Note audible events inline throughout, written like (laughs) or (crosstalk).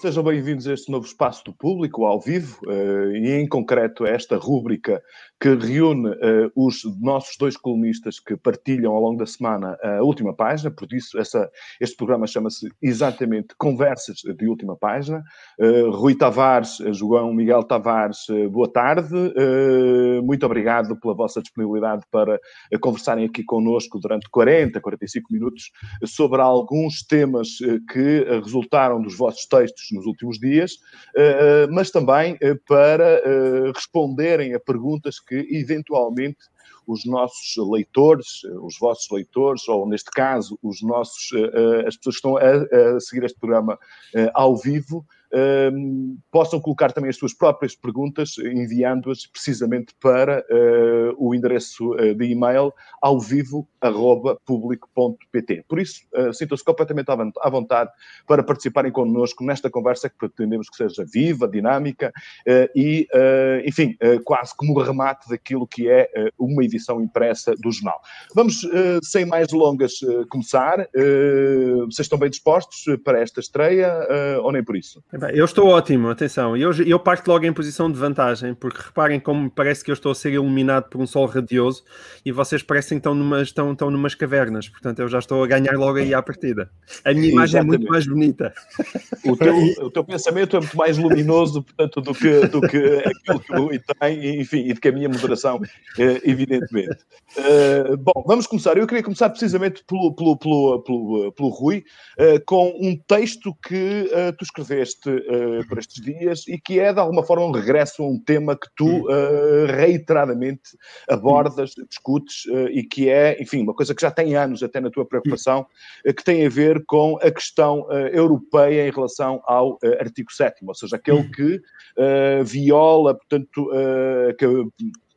Sejam bem-vindos a este novo espaço do público, ao vivo, uh, e em concreto a esta rúbrica que reúne uh, os nossos dois colunistas que partilham ao longo da semana a última página, por isso essa, este programa chama-se exatamente Conversas de Última Página. Uh, Rui Tavares, João Miguel Tavares, boa tarde, muito obrigado pela vossa disponibilidade para conversarem aqui connosco durante 40, 45 minutos sobre alguns temas que resultaram dos vossos textos nos últimos dias, eh, eh, mas também eh, para responderem a perguntas que eventualmente os nossos leitores, os vossos leitores, ou neste caso, os nossos, as pessoas que estão a, a seguir este programa ao vivo, Ehm, possam colocar também as suas próprias perguntas, enviando-as precisamente para uh, o endereço uh, de e-mail ao vivo Por isso, uh, sintam-se completamente à vontade para participarem connosco nesta conversa que pretendemos que seja viva, dinâmica e, enfim, quase como o remate daquilo que é uma edição impressa do jornal. Vamos, sem mais delongas, começar. vocês estão bem dispostos para esta estreia ou nem por isso? Eu estou ótimo, atenção. Eu, eu parto logo em posição de vantagem, porque reparem como parece que eu estou a ser iluminado por um sol radioso e vocês parecem que estão numas, estão, estão numas cavernas. Portanto, eu já estou a ganhar logo aí à partida. A minha imagem Exatamente. é muito mais bonita. O teu, o teu pensamento é muito mais luminoso, portanto, do que, do que aquilo que o Rui tem, enfim, e do que a minha moderação, eh, evidentemente. Uh, bom, vamos começar. Eu queria começar precisamente pelo, pelo, pelo, pelo, pelo Rui, uh, com um texto que tu escreveste uh, por estes dias e que é, de alguma forma, um regresso a um tema que tu uh, reiteradamente abordas, discutes uh, e que é, enfim, uma coisa que já tem anos até na tua preocupação, que tem a ver com a questão europeia em relação ao artigo 7 ou seja, aquele que viola, portanto, que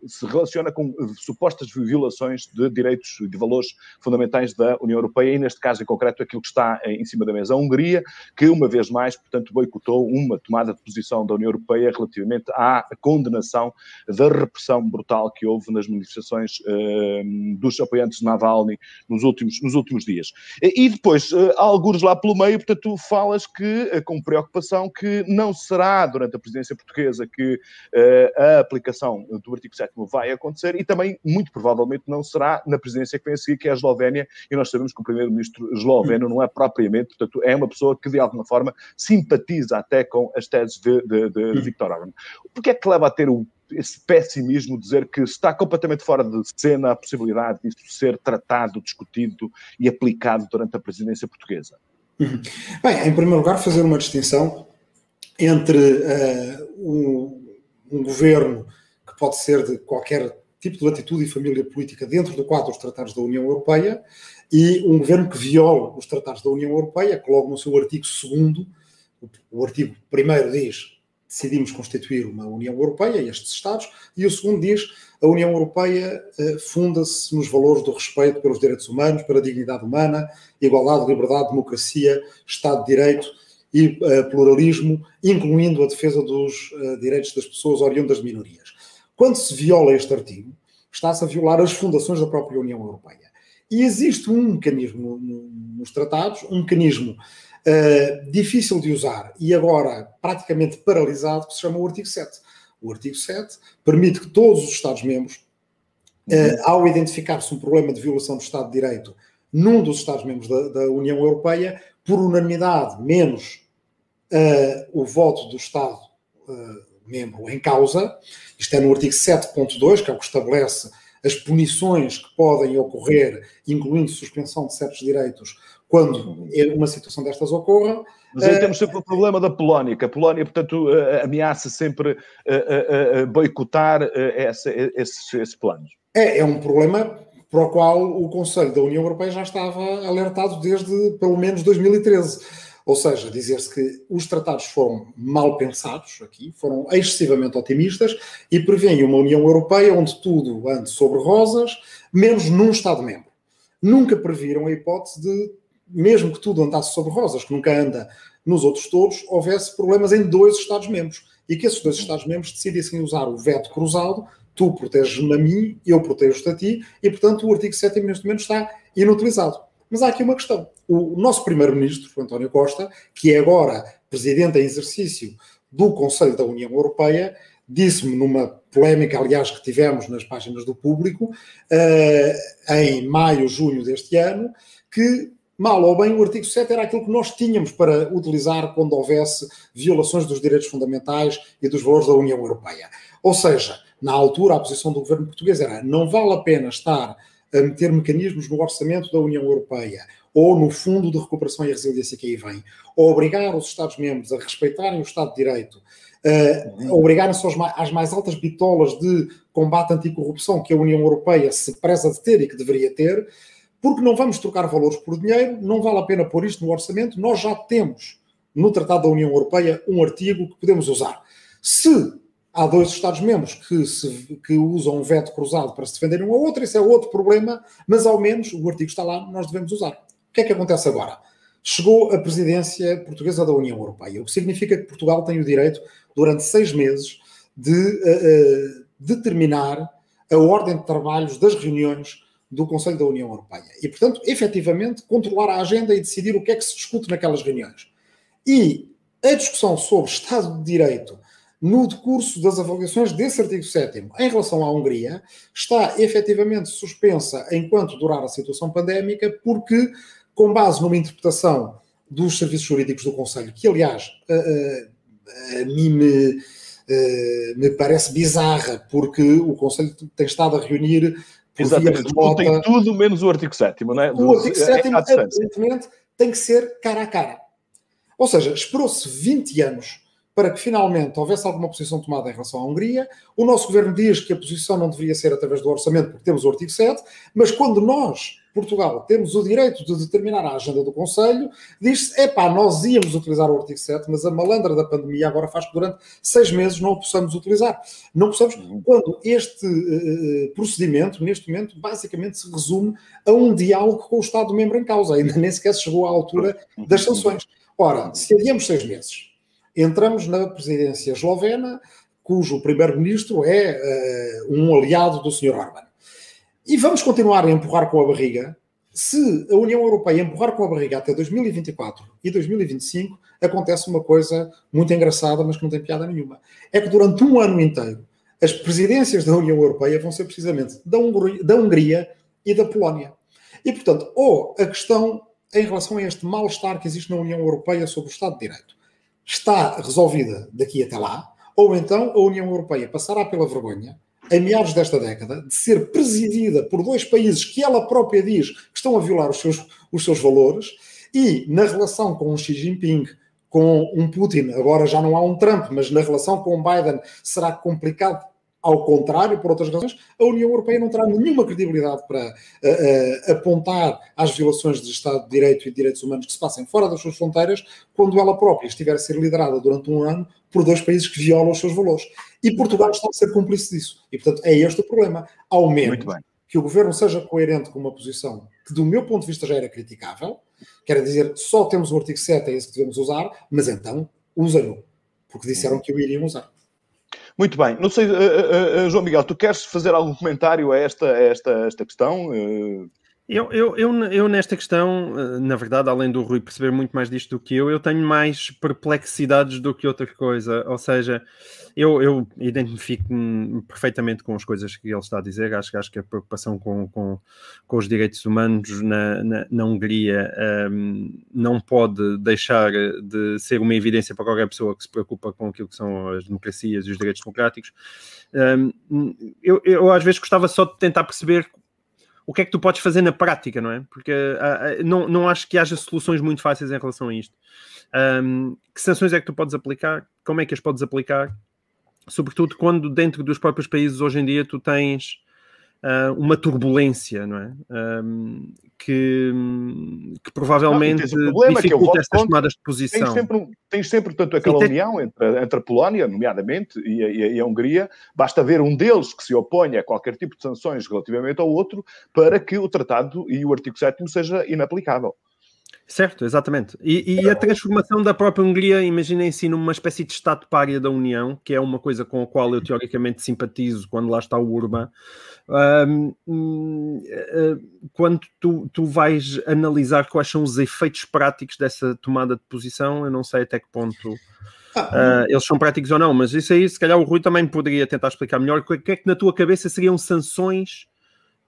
se relaciona com eh, supostas violações de direitos e de valores fundamentais da União Europeia e, neste caso em concreto, aquilo que está em cima da mesa. A Hungria, que uma vez mais, portanto, boicotou uma tomada de posição da União Europeia relativamente à condenação da repressão brutal que houve nas manifestações uh, dos apoiantes de Navalny nos últimos, nos últimos dias. E depois, uh, alguns lá pelo meio, portanto, falas que, com preocupação, que não será durante a presidência portuguesa que a aplicação do artigo 7 vai acontecer e também, muito provavelmente, não será na presidência que vem a seguir, que é a Eslovénia, e nós sabemos que o primeiro-ministro esloveno não é propriamente, portanto, é uma pessoa que, de alguma forma, simpatiza até com as teses de, de, de Viktor Orban. Porquê é que leva a ter o esse pessimismo, dizer que está completamente fora de cena a possibilidade disso ser tratado, discutido e aplicado durante a presidência portuguesa? Uhum. Bem, em primeiro lugar, fazer uma distinção entre uh, um, um, governo que pode ser de qualquer tipo de latitude e família política dentro do quadro dos tratados da União Europeia, e um governo que viola os tratados da União Europeia, que logo no seu artigo 2 o artigo 1 diz decidimos constituir uma União Europeia, estes Estados, e o segundo diz a União Europeia eh, funda-se nos valores do respeito pelos direitos humanos, pela dignidade humana, igualdade, liberdade, democracia, Estado de Direito e eh, pluralismo, incluindo a defesa dos eh, direitos das pessoas oriundas de minorias. Quando se viola este artigo, está-se a violar as fundações da própria União Europeia. E existe um mecanismo nos tratados, um mecanismo uh, difícil de usar e agora praticamente paralisado, que se chama o artigo 7. O artigo 7 permite que todos os Estados-membros, uh, ao identificar-se um problema de violação do Estado de Direito num dos Estados-membros da, da, União Europeia, por unanimidade, menos uh, o voto do Estado membro em causa, isto é no artigo 7.2, que é o que estabelece as punições que podem ocorrer, incluindo suspensão de certos direitos, quando uma situação destas ocorra. Mas aí temos sempre o problema da Polónia, que a Polónia, portanto, ameaça sempre boicotar esse, esses, esses planos. É, é um problema para o qual o Conselho da União Europeia já estava alertado desde pelo menos 2013 ou seja, dizer-se que os tratados foram mal pensados aqui, foram excessivamente otimistas e prevêem uma União Europeia onde tudo ande sobre rosas, menos num Estado-membro. Nunca previram a hipótese de, mesmo que tudo andasse sobre rosas, que nunca anda nos outros todos, houvesse problemas em dois Estados-membros e que esses dois Estados-membros decidissem usar o veto cruzado tu proteges-me a mim, eu protejo-te a ti, e portanto o artigo 7 neste momento está inutilizado. Mas há aqui uma questão. O nosso primeiro-ministro, António Costa, que é agora presidente em exercício do Conselho da União Europeia, disse-me numa polémica, aliás, que tivemos nas páginas do público, uh, em maio, junho deste ano, que, mal ou bem, o artigo 7 era aquilo que nós tínhamos para utilizar quando houvesse violações dos direitos fundamentais e dos valores da União Europeia. Ou seja, na altura, a posição do governo português era não vale a pena estar a meter mecanismos no orçamento da União Europeia ou no Fundo de Recuperação e Resiliência que aí vem, ou obrigar os Estados-membros a respeitarem o Estado de Direito uh, obrigarem-se às mais altas bitolas de combate anticorrupção que a União Europeia se preza de ter e que deveria ter, porque não vamos trocar valores por dinheiro, não vale a pena pôr isto no orçamento, nós já temos no Tratado da União Europeia um artigo que podemos usar. Se há dois Estados-membros que, que usam um veto cruzado para se defenderem um ao outro, isso é outro problema, mas ao menos o artigo está lá, nós devemos usar. O que é que acontece agora? Chegou a presidência portuguesa da União Europeia, o que significa que Portugal tem o direito durante seis meses de uh, determinar a ordem de trabalhos das reuniões do Conselho da União Europeia. E, portanto, efetivamente, controlar a agenda e decidir o que é que se discute naquelas reuniões. E a discussão sobre Estado de Direito no decurso das avaliações desse artigo 7 em relação à Hungria está efetivamente suspensa enquanto durar a situação pandémica, porque, com base numa interpretação dos serviços jurídicos do Conselho, que aliás a mim me, uh, me parece bizarra, porque o Conselho tem estado a reunir. Exatamente, remota, tem tudo menos o artigo 7, não é? O artigo 7, é, aparentemente, tem que ser cara a cara. Ou seja, esperou-se 20 anos para que finalmente houvesse alguma posição tomada em relação à Hungria. O nosso governo diz que a posição não deveria ser através do orçamento, porque temos o artigo 7, mas quando nós Portugal temos o direito de determinar a agenda do Conselho, diz-se, epá, nós íamos utilizar o artigo 7, mas a malandra da pandemia agora faz que durante seis meses não o possamos utilizar. Não possamos, quando este uh, procedimento, neste momento, basicamente se resume a um diálogo com o Estado-membro em causa, ainda nem sequer chegou à altura das sanções. Ora, se adiamos seis meses, entramos na presidência eslovena, cujo primeiro-ministro é uh, um aliado do Sr. Orban. E vamos continuar a empurrar com a barriga. Se a União Europeia empurrar com a barriga até 2024 e 2025, acontece uma coisa muito engraçada, mas que não tem piada nenhuma. É que durante um ano inteiro, as presidências da União Europeia vão ser precisamente da Hungria, da Hungria e da Polónia. E, portanto, ou a questão em relação a este mal-estar que existe na União Europeia sobre o Estado de Direito está resolvida daqui até lá, ou então a União Europeia passará pela vergonha em meados desta década, de ser presidida por dois países que ela própria diz que estão a violar os seus, os seus valores, e na relação com o Xi Jinping, com um Putin, agora já não há um Trump, mas na relação com o Biden será complicado. Ao contrário, por outras razões, a União Europeia não terá nenhuma credibilidade para uh, uh, apontar às violações de Estado de Direito e de direitos humanos que se passem fora das suas fronteiras, quando ela própria estiver a ser liderada durante um ano por dois países que violam os seus valores. E Portugal está a ser cúmplice disso. E, portanto, é este o problema. Ao menos que o governo seja coerente com uma posição que, do meu ponto de vista, já era criticável, quer dizer, só temos o artigo 7, é esse que devemos usar, mas então usem-no, porque disseram que o iriam usar. Muito bem. Não sei, uh, uh, João Miguel, tu queres fazer algum comentário a esta, a esta, a esta questão? Eu, eu, eu, eu, nesta questão, eh, na verdade, além do Rui perceber muito mais disto do que eu, eu tenho mais perplexidades do que outra coisa. Ou seja, eu, eu identifico-me perfeitamente com as coisas que ele está a dizer. Acho, acho que a preocupação com, com, com os direitos humanos na, na, na Hungria um, ehm, não pode deixar de ser uma evidência para qualquer pessoa que se preocupa com aquilo que são as democracias e os direitos democráticos. Um, ehm, eu, eu às vezes gostava só de tentar perceber o que é que tu podes fazer na prática, não é? Porque uh, não, não acho que haja soluções muito fáceis em relação a isto. Um, que sanções é que tu podes aplicar? Como é que as podes aplicar? Sobretudo quando dentro dos próprios países hoje em dia tu tens uh, uma turbulência, não é? Um, que, que provavelmente não, problema, dificulta estas tomadas de posição. Tens sempre, tens sempre portanto, aquela tem... união entre, entre a Polónia, nomeadamente, e a, e a, Hungria. Basta ver um deles que se oponha a qualquer tipo de sanções relativamente ao outro para que o tratado e o artigo 7 seja inaplicável. Certo, exatamente. E, e, a transformação da própria Hungria, imaginem-se numa espécie de Estado párea da União, que é uma coisa com a qual eu teoricamente simpatizo quando lá está o Urban. Um, eh, quando tu, tu vais analisar quais são os efeitos práticos dessa tomada de posição, eu não sei até que ponto uh, eles são práticos ou não, mas isso aí, se calhar, o Rui também poderia tentar explicar melhor. O que é que na tua cabeça seriam sanções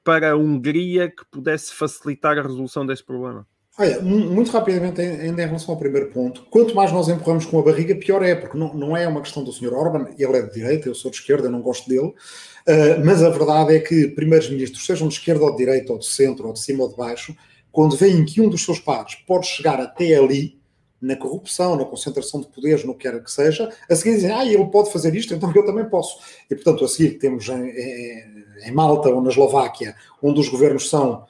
para a Hungria que pudesse facilitar a resolução desse problema? Olha, muito rapidamente, ainda em relação ao primeiro ponto, quanto mais nós empurramos com a barriga, pior é, porque não, não é uma questão do Sr. Orban, ele é de direita, eu sou de esquerda, não gosto dele, uh, mas a verdade é que primeiros ministros, sejam de esquerda ou de direita, ou de centro, ou de cima ou de baixo, quando veem que um dos seus pares pode chegar até ali, na corrupção, na concentração de poderes, no que quer que seja, a seguir dizem, ah, ele pode fazer isto, então eu também posso. E, portanto, a seguir temos em, em, em Malta ou na Eslováquia, onde os governos são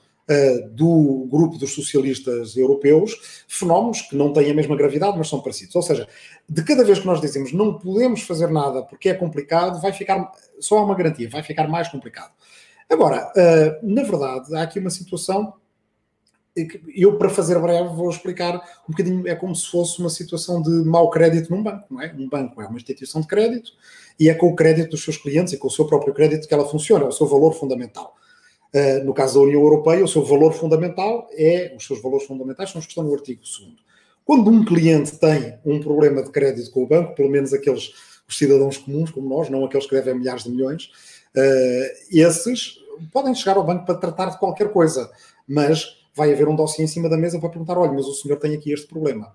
do grupo dos socialistas europeus, fenómenos que não têm a mesma gravidade, mas são parecidos. Ou seja, de cada vez que nós dizemos não podemos fazer nada porque é complicado, vai ficar, só há uma garantia, vai ficar mais complicado. Agora, uh, na verdade, há aqui uma situação eu, para fazer breve, vou explicar um bocadinho. É como se fosse uma situação de mau crédito num banco, não é? Um banco é uma instituição de crédito e é com o crédito dos seus clientes e com o seu próprio crédito que ela funciona, é o seu valor fundamental. Eh, no caso da União Europeia, o seu valor fundamental é, os seus valores fundamentais são os que estão no artigo 2 Quando um cliente tem um problema de crédito com o banco, pelo menos aqueles os cidadãos comuns como nós, não aqueles que devem milhares de milhões, uh, esses podem chegar ao banco para tratar de qualquer coisa, mas vai haver um dossiê em cima da mesa para perguntar: olha, mas o senhor tem aqui este problema.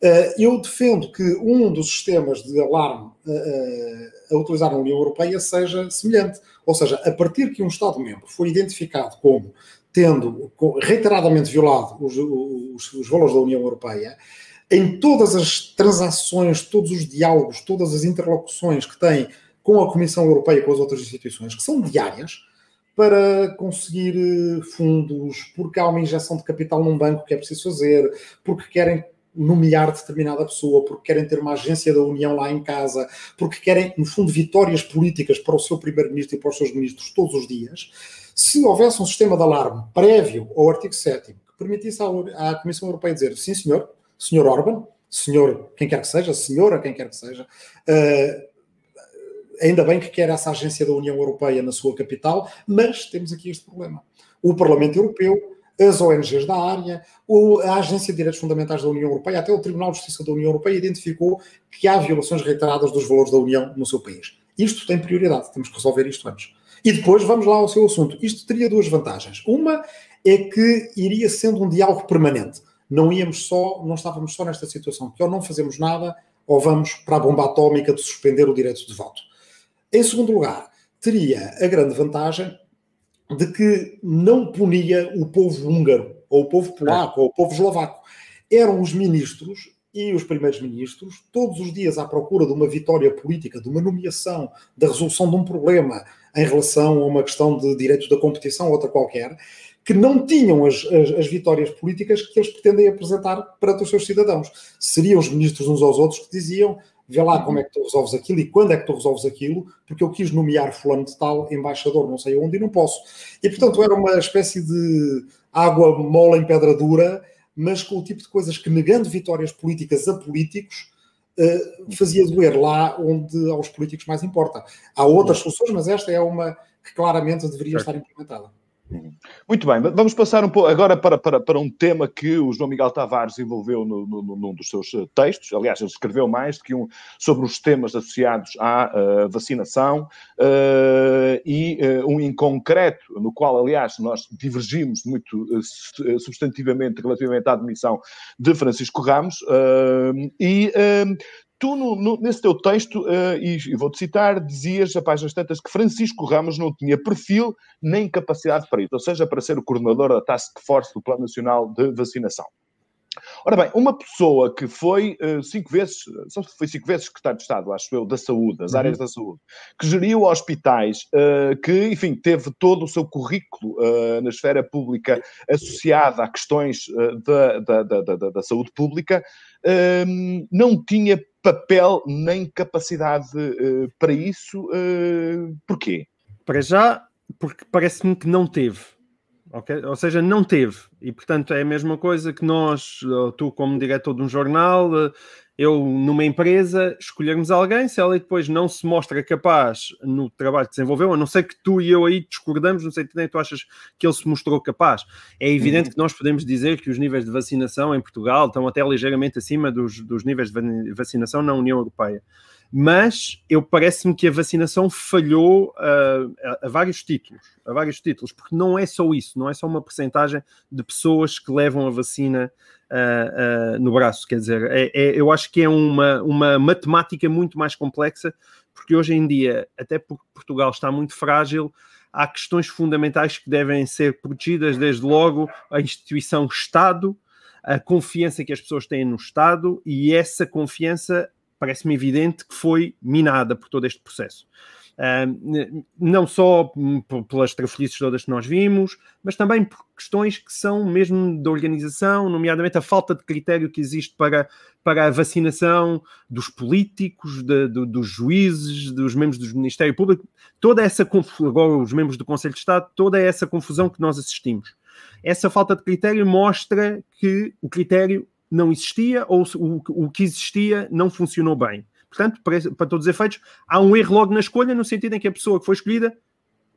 Uh, eu defendo que um dos sistemas de alarme uh, a utilizar na União Europeia seja semelhante. Ou seja, a partir que um Estado-membro foi identificado como tendo reiteradamente violado os, os, os valores da União Europeia, em todas as transações, todos os diálogos, todas as interlocuções que tem com a Comissão Europeia e com as outras instituições, que são diárias, para conseguir eh, fundos, porque há uma injeção de capital num banco que é preciso fazer, porque querem nomear determinada pessoa, porque querem ter uma agência da União lá em casa, porque querem, no fundo, vitórias políticas para o seu primeiro-ministro e para os seus ministros todos os dias. Se houvesse um sistema de alarme prévio ao artigo 7 que permitisse à, Comissão Europeia dizer sim, senhor, senhor Orban, senhor quem quer que seja, senhora quem quer que seja, uh, ainda bem que quer essa agência da União Europeia na sua capital, mas temos aqui este problema. O Parlamento Europeu as ONGs da área, a Agência de Direitos Fundamentais da União Europeia, até o Tribunal de Justiça da União Europeia identificou que há violações reiteradas dos valores da União no seu país. Isto tem prioridade, temos que resolver isto antes. E depois vamos lá ao seu assunto. Isto teria duas vantagens. Uma é que iria sendo um diálogo permanente. Não íamos só, não estávamos só nesta situação, que ou não fazemos nada ou vamos para a bomba atómica de suspender o direito de voto. Em segundo lugar, teria a grande vantagem de que não punia o povo húngaro, ou o povo polaco, ou o povo eslovaco. Eram os ministros e os primeiros ministros, todos os dias à procura de uma vitória política, de uma nomeação, da resolução de um problema em relação a uma questão de direitos da competição ou outra qualquer, que não tinham as, as, as, vitórias políticas que eles pretendem apresentar para os seus cidadãos. Seriam os ministros uns aos outros que diziam vê lá como é que tu resolves aquilo e quando é que tu resolves aquilo, porque eu quis nomear fulano de tal embaixador, não sei onde, e não posso. E, portanto, era uma espécie de água mole em pedra dura, mas com o tipo de coisas que, negando vitórias políticas a políticos, uh, fazia doer lá onde aos políticos mais importa. Há outras soluções, mas esta é uma que claramente deveria estar implementada. Muito bem, vamos passar um pouco agora para, para, para um tema que o João Miguel Tavares envolveu no, no, num dos seus eh, textos. Aliás, ele escreveu mais do que um sobre os temas associados à uh, vacinação uh, e uh, um em concreto, no qual, aliás, nós divergimos muito substantivamente relativamente à admissão de Francisco Ramos. e Tu, no, no, nesse teu texto, uh, e, e vou-te citar, dizias a páginas tantas que Francisco Ramos não tinha perfil nem capacidade para isso, ou seja, para ser o coordenador da Task Force do Plano Nacional de Vacinação. Ora bem, uma pessoa que foi uh, cinco vezes, só foi cinco vezes secretário de Estado, acho eu, da saúde, das uhum. áreas da saúde, que geriu hospitais, uh, que, enfim, teve todo o seu currículo uh, na esfera pública associado a questões da, da, da, da, saúde pública, não tinha papel nem capacidade para isso. porquê? Para já, porque parece-me que não teve Okay? Ou seja, não teve. E, portanto, é a mesma coisa que nós, tu como diretor de um jornal, eu numa empresa, escolhermos alguém, se ela depois não se mostra capaz no trabalho que desenvolveu, a não ser que tu e eu aí discordamos, não sei se tu achas que ele se mostrou capaz. É evidente uhum. que nós podemos dizer que os níveis de vacinação em Portugal estão até ligeiramente acima dos, dos níveis de vacinação na União Europeia mas eu parece-me que a vacinação falhou uh, a, a, vários títulos, a vários títulos, porque não é só isso, não é só uma percentagem de pessoas que levam a vacina uh, uh, no braço, quer dizer, é, é, eu acho que é uma, uma matemática muito mais complexa, porque hoje em dia, até porque Portugal está muito frágil, há questões fundamentais que devem ser protegidas, desde logo a instituição Estado, a confiança que as pessoas têm no Estado e essa confiança parece-me evidente que foi minada por todo este processo. Não só pelas trafolhices todas que nós vimos, mas também por questões que são mesmo da organização, nomeadamente a falta de critério que existe para, para a vacinação dos políticos, de, de, dos juízes, dos membros do Ministério Público, toda essa confusão, agora os membros do Conselho de Estado, toda essa confusão que nós assistimos. Essa falta de critério mostra que o critério não existia ou o, o que existia não funcionou bem. Portanto, para, para todos os efeitos, há um erro logo na escolha, no sentido em que a pessoa que foi escolhida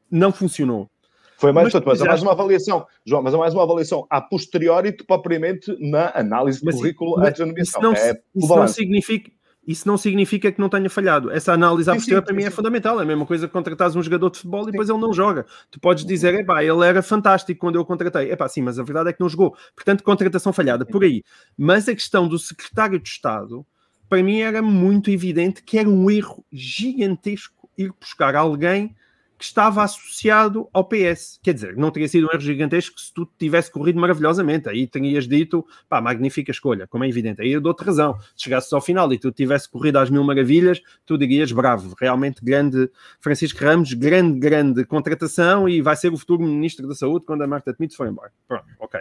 não funcionou. Foi mais, mas, mas mais uma avaliação, João, mas é mais uma avaliação a posteriori propriamente na análise do currículo antes da nomeação. Isso não, é isso não significa, isso não significa que não tenha falhado. Essa análise à posteriori para mim é fundamental. É a mesma coisa que contratares um jogador de futebol e depois ele não joga. Tu podes dizer, epá, ele era fantástico quando eu contratei. Epá, sim, mas a verdade é que não jogou. Portanto, contratação falhada, por aí. Mas a questão do secretário de Estado, para mim era muito evidente que era um erro gigantesco ir buscar alguém que estava associado ao PS. Quer dizer, não teria sido um erro gigantesco se tu tivesse corrido maravilhosamente. Aí terias dito, pá, magnífica escolha, como é evidente. Aí eu dou-te razão. Se chegasses ao final e tu tivesse corrido às mil maravilhas, tu dirias, bravo, realmente grande Francisco Ramos, grande, grande contratação e vai ser o futuro Ministro da Saúde quando a Marta Temido for embora. Pronto, ok.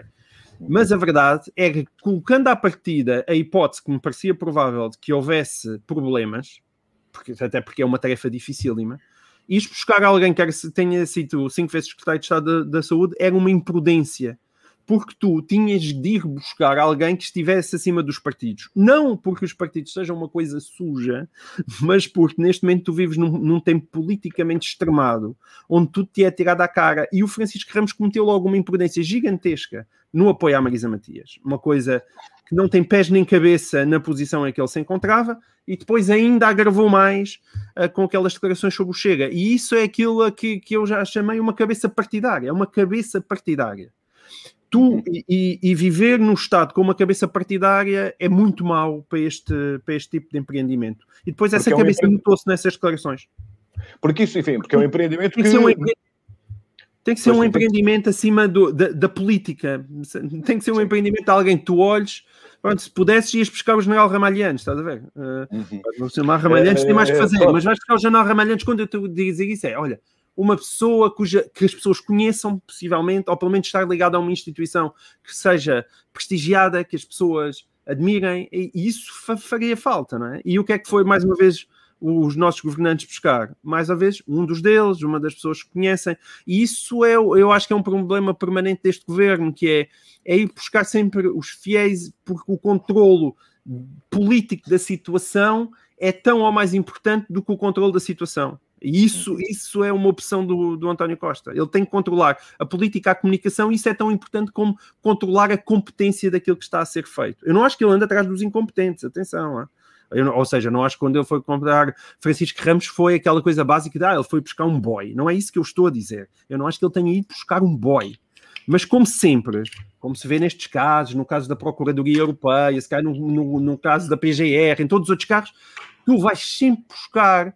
Mas a verdade é que, colocando à partida a hipótese que me parecia provável de que houvesse problemas, porque, até porque é uma tarefa dificílima, ires buscar alguém que tenha sido cinco vezes secretário de Estado da, da Saúde era uma imprudência porque tu tinhas de ir buscar alguém que estivesse acima dos partidos. Não porque os partidos sejam uma coisa suja, (laughs) mas porque neste momento tu vives num, num tempo politicamente extremado, onde tudo te é tirado à cara. E o Francisco Ramos cometeu logo uma imprudência gigantesca no apoio à Marisa Matias. Uma coisa que não tem pés nem cabeça na posição em que ele se encontrava, e depois ainda agravou mais uh, com aquelas declarações sobre o Chega. E isso é aquilo que, que eu já chamei uma cabeça partidária. É uma cabeça partidária tu uhum. e, e, viver no Estado com uma cabeça partidária é muito mau para este, para este tipo de empreendimento. E depois essa porque cabeça é um notou-se nessas declarações. Porque isso, enfim, porque é um empreendimento tem que... que... Um tem que ser um empreendimento acima do, da, da, política. Tem que ser um Sim. empreendimento de alguém que tu olhes. Pronto, se pudesses, ias buscar o general Ramalhantes, estás a ver? Uh, uhum. O general Ramalhantes é, tem mais que é, fazer, é, mas vais buscar o general Ramalhantes quando eu te dizer isso é, olha, uma pessoa cuja, que as pessoas conheçam, possivelmente, ou pelo menos estar ligado a uma instituição que seja prestigiada, que as pessoas admirem, e, isso faria falta, não é? E o que é que foi, mais uma vez, os nossos governantes buscar? Mais uma vez, um dos deles, uma das pessoas que conhecem, e isso é, eu acho que é um problema permanente deste governo, que é, é ir buscar sempre os fiéis, porque o controlo político da situação é tão ou mais importante do que o controle da situação. E isso, isso é uma opção do, do António Costa. Ele tem que controlar a política, a comunicação, e isso é tão importante como controlar a competência daquilo que está a ser feito. Eu não acho que ele anda atrás dos incompetentes, atenção. Eu, ou seja, não acho que quando ele foi comprar Francisco Ramos foi aquela coisa básica de ah, ele foi buscar um boy. Não é isso que eu estou a dizer. Eu não acho que ele tenha ido buscar um boy. Mas como sempre, como se vê nestes casos, no caso da Procuradoria Europeia, se calhar no, no, no caso da PGR, em todos os outros carros, tu vais sempre buscar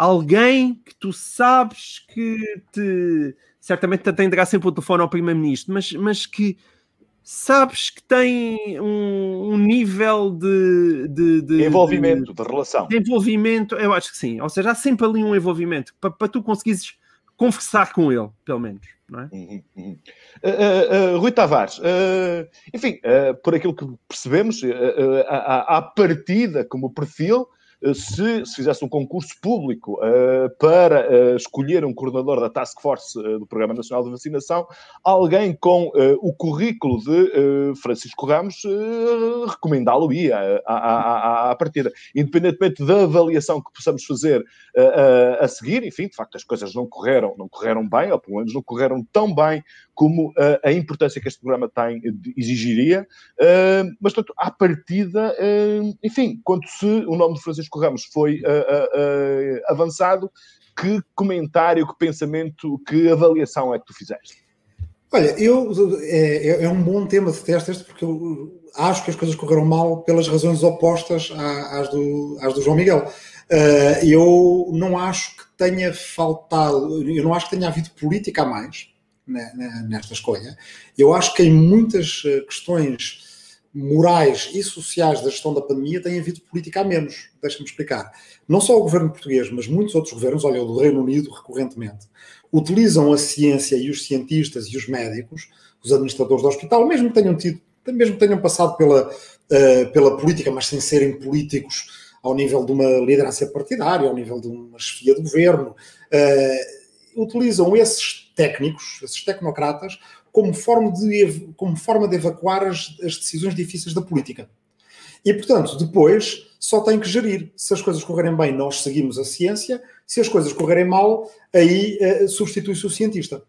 alguém que tu sabes que te certamente te atenderá sempre o telefone ao primeiro-ministro, mas, mas que sabes que tem um, um nível de, de, de envolvimento, de, de, relação. De envolvimento, eu acho que sim. Ou seja, há sempre ali um envolvimento para, para tu conseguires conversar com ele, pelo menos. Não é? Uhum, uhum. Uh, uh, Rui Tavares, uh, enfim, por aquilo que percebemos, à partida, como perfil, se se fizesse um concurso público para escolher um coordenador da Task Force do Programa Nacional de Vacinação, alguém com o currículo de Francisco Ramos recomendá-lo-ia à, à, partida. Independentemente da avaliação que possamos fazer a seguir, enfim, de facto as coisas não correram, não correram bem, ou pelo menos não correram tão bem como a importância que este programa tem exigiria, mas, portanto, à partida, enfim, quando se o nome de Francisco Ramos foi avançado, que comentário, que pensamento, que avaliação é que tu fizeste? Olha, eu, é, é, é um bom tema de teste este, porque eu acho que as coisas correram mal pelas razões opostas às do, às do João Miguel. Uh, eu não acho que tenha faltado, eu não acho que tenha havido política a mais né, né, nesta escolha. Eu acho que em muitas eh, questões morais e sociais da gestão da pandemia tem havido política a menos. Deixa-me explicar. Não só o governo português, mas muitos outros governos, olha, o do Reino Unido recorrentemente, utilizam a ciência e os cientistas e os médicos, os administradores do hospital, mesmo que tenham tido, mesmo que tenham passado pela, uh, pela política, mas sem serem políticos ao nível de uma liderança partidária, ao nível de uma chefia de governo, uh, utilizam esses técnicos, esses tecnocratas, como forma de, como forma de evacuar as, as decisões difíceis da política. E, portanto, depois só tem que gerir. Se as coisas correrem bem, nós seguimos a ciência. Se as coisas correrem mal, aí uh, substitui-se o cientista.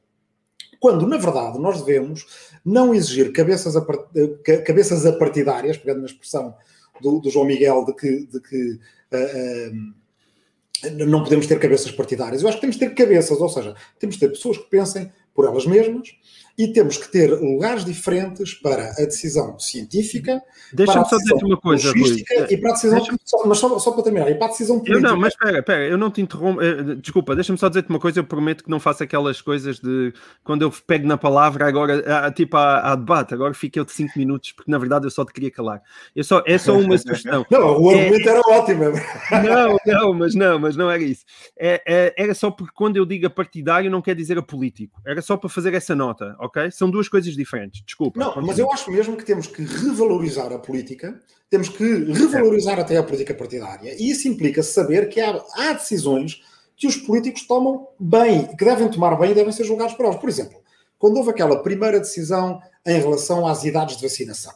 Quando, na verdade, nós devemos não exigir cabeças, a, eh, cabeças apartidárias, pegando na expressão do, do, João Miguel, de que, de que uh, uh, não podemos ter cabeças partidárias. Eu acho que temos que ter cabeças, ou seja, temos que ter pessoas que pensem por elas mesmas, e temos que ter lugares diferentes para a decisão científica, Deixa-me só dizer uma coisa, Rui. e para a decisão, só, mas só, só, para terminar, e para a decisão política. Eu não, mas espera, espera, eu não te interrompo, eh, desculpa, deixa-me só dizer-te uma coisa, eu prometo que não faço aquelas coisas de quando eu pego na palavra, agora, ah, tipo, há, há debate, agora fiquei de 5 minutos, porque na verdade eu só te queria calar. Eu só, é só uma (laughs) sugestão. não, o argumento é... era ótimo. não, não, mas não, mas não era isso. É, é, era só porque quando eu digo a partidário não quer dizer a político, era só para fazer essa nota, ok? São duas coisas diferentes, desculpa. Não, mas eu acho mesmo que temos que revalorizar a política, temos que revalorizar até a política partidária, e isso implica saber que há, há decisões que os políticos tomam bem, que devem tomar bem e devem ser julgados por eles. Por exemplo, quando houve aquela primeira decisão em relação às idades de vacinação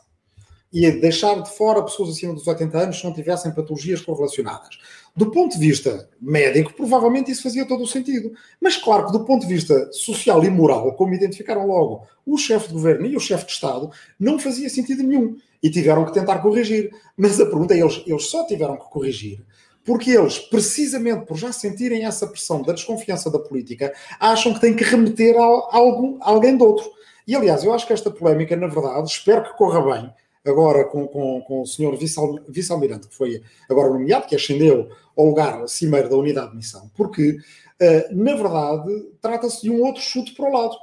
e deixar de fora pessoas acima dos 80 anos se não tivessem patologias correlacionadas. Do ponto de vista médico, provavelmente isso fazia todo o sentido. Mas claro que do ponto de vista social e moral, como identificaram logo o chefe de governo e o chefe de Estado, não fazia sentido nenhum. E tiveram que tentar corrigir. Mas a pergunta é, eles, eles só tiveram que corrigir porque eles, precisamente por já sentirem essa pressão da desconfiança da política, acham que têm que remeter a, algum, a alguém de outro. E aliás, eu acho que esta polémica, na verdade, espero que corra bem, agora com, com, com o senhor vice-almirante, que foi agora nomeado, que ascendeu ao lugar cimeiro da unidade de missão, porque, uh, na verdade, trata-se de um outro chute para o lado.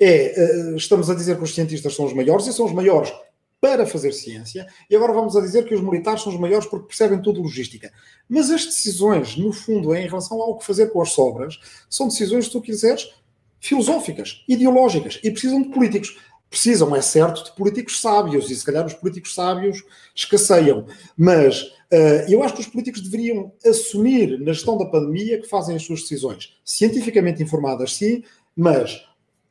É, uh, estamos a dizer que os cientistas são os maiores e são os maiores para fazer ciência, e agora vamos a dizer que os militares são os maiores porque percebem tudo logística. Mas as decisões, no fundo, em relação ao que fazer com as sobras, são decisões, se tu quiseres, filosóficas, ideológicas, e precisam de políticos precisam, é certo, de políticos sábios, e se calhar os políticos sábios escasseiam. Mas uh, eu acho que os políticos deveriam assumir na gestão da pandemia que fazem as suas decisões cientificamente informadas, sim, mas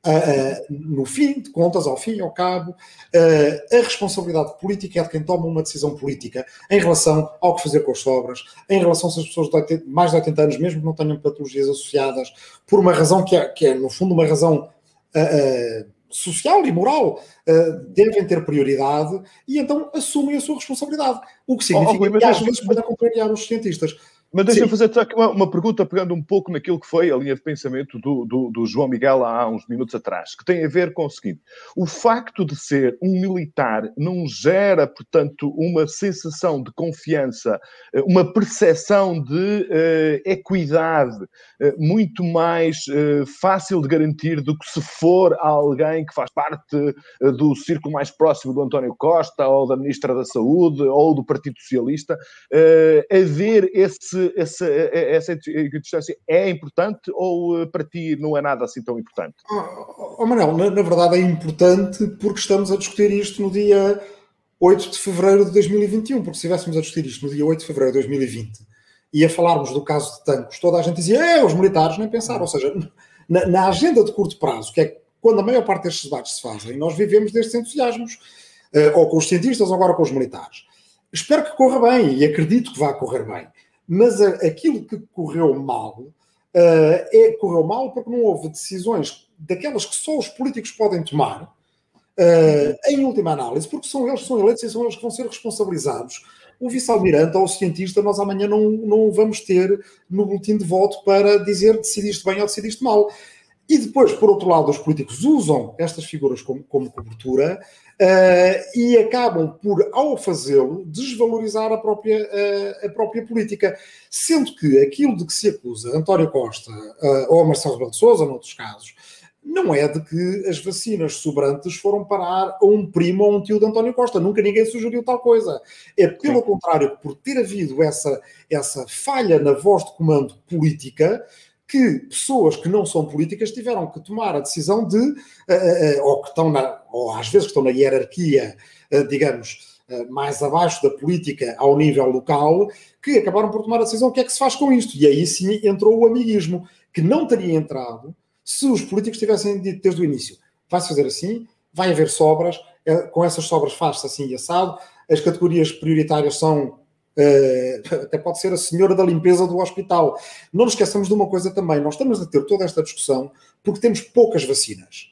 Uh, uh, no fim de contas, ao fim e ao cabo, uh, a responsabilidade política é de quem toma uma decisão política em relação ao que fazer com as sobras, em relação se as pessoas de 80, mais de 80 anos, mesmo que não tenham patologias associadas, por uma razão que é, que é no fundo, uma razão social e moral uh, devem ter prioridade e então assumem a sua responsabilidade. O que significa oh, oh, que às vezes podem contrariar os cientistas. Mas deixa-me fazer aqui uma, uma, pergunta, pegando um pouco naquilo que foi a linha de pensamento do, do, do, João Miguel há uns minutos atrás, que tem a ver com o seguinte: o facto de ser um militar não gera, portanto, uma sensação de confiança, eh, uma percepção de uh, equidade uh, muito mais uh, fácil de garantir do que se for alguém que faz parte do círculo mais próximo do António Costa, ou da Ministra da Saúde, ou do Partido Socialista, haver esse essa, essa distância é importante ou eh, para ti não é nada assim tão importante? Oh, oh na, na, verdade é importante porque estamos a discutir isto no dia 8 de fevereiro de 2021, porque se estivéssemos a discutir isto no dia 8 de fevereiro de 2020 e a falarmos do caso de Tancos, toda a gente dizia, é, os militares nem pensaram. Ou seja, na, na, agenda de curto prazo, que é quando a maior parte destes debates se fazem, nós vivemos destes entusiasmos, ou com os cientistas, ou agora com os militares. Espero que corra bem e acredito que vá correr bem. Mas aquilo que correu mal uh, é, correu mal porque não houve decisões daquelas que só os políticos podem tomar, uh, em última análise, porque são eles que são eleitos e são eles que vão ser responsabilizados. O vice-almirante ou o cientista, nós amanhã não, não vamos ter no boletim de voto para dizer decidiste bem ou decidiste mal. E depois, por outro lado, os políticos usam estas figuras como, como cobertura uh, e acabam por, ao fazê-lo, desvalorizar a própria, uh, a própria política. Sendo que aquilo de que se acusa António Costa uh, ou Marcelo Rebelo de Sousa, noutros casos, não é de que as vacinas sobrantes foram parar a um primo ou um tio de António Costa. Nunca ninguém sugeriu tal coisa. É pelo Sim. contrário, por ter havido essa, essa falha na voz de comando política, que pessoas que não são políticas tiveram que tomar a decisão de, uh, uh, ou que estão na, ou às vezes que estão na hierarquia, digamos, mais abaixo da política ao nível local, que acabaram por tomar a decisão o que é que se faz com isto. E aí sim entrou o amiguismo, que não teria entrado se os políticos tivessem dito desde o início: vai-se fazer assim, vai haver sobras, com essas sobras faz-se assim e assado, as categorias prioritárias são até pode ser a senhora da limpeza do hospital. Não nos esqueçamos de uma coisa também: nós estamos a ter toda esta discussão porque temos poucas vacinas.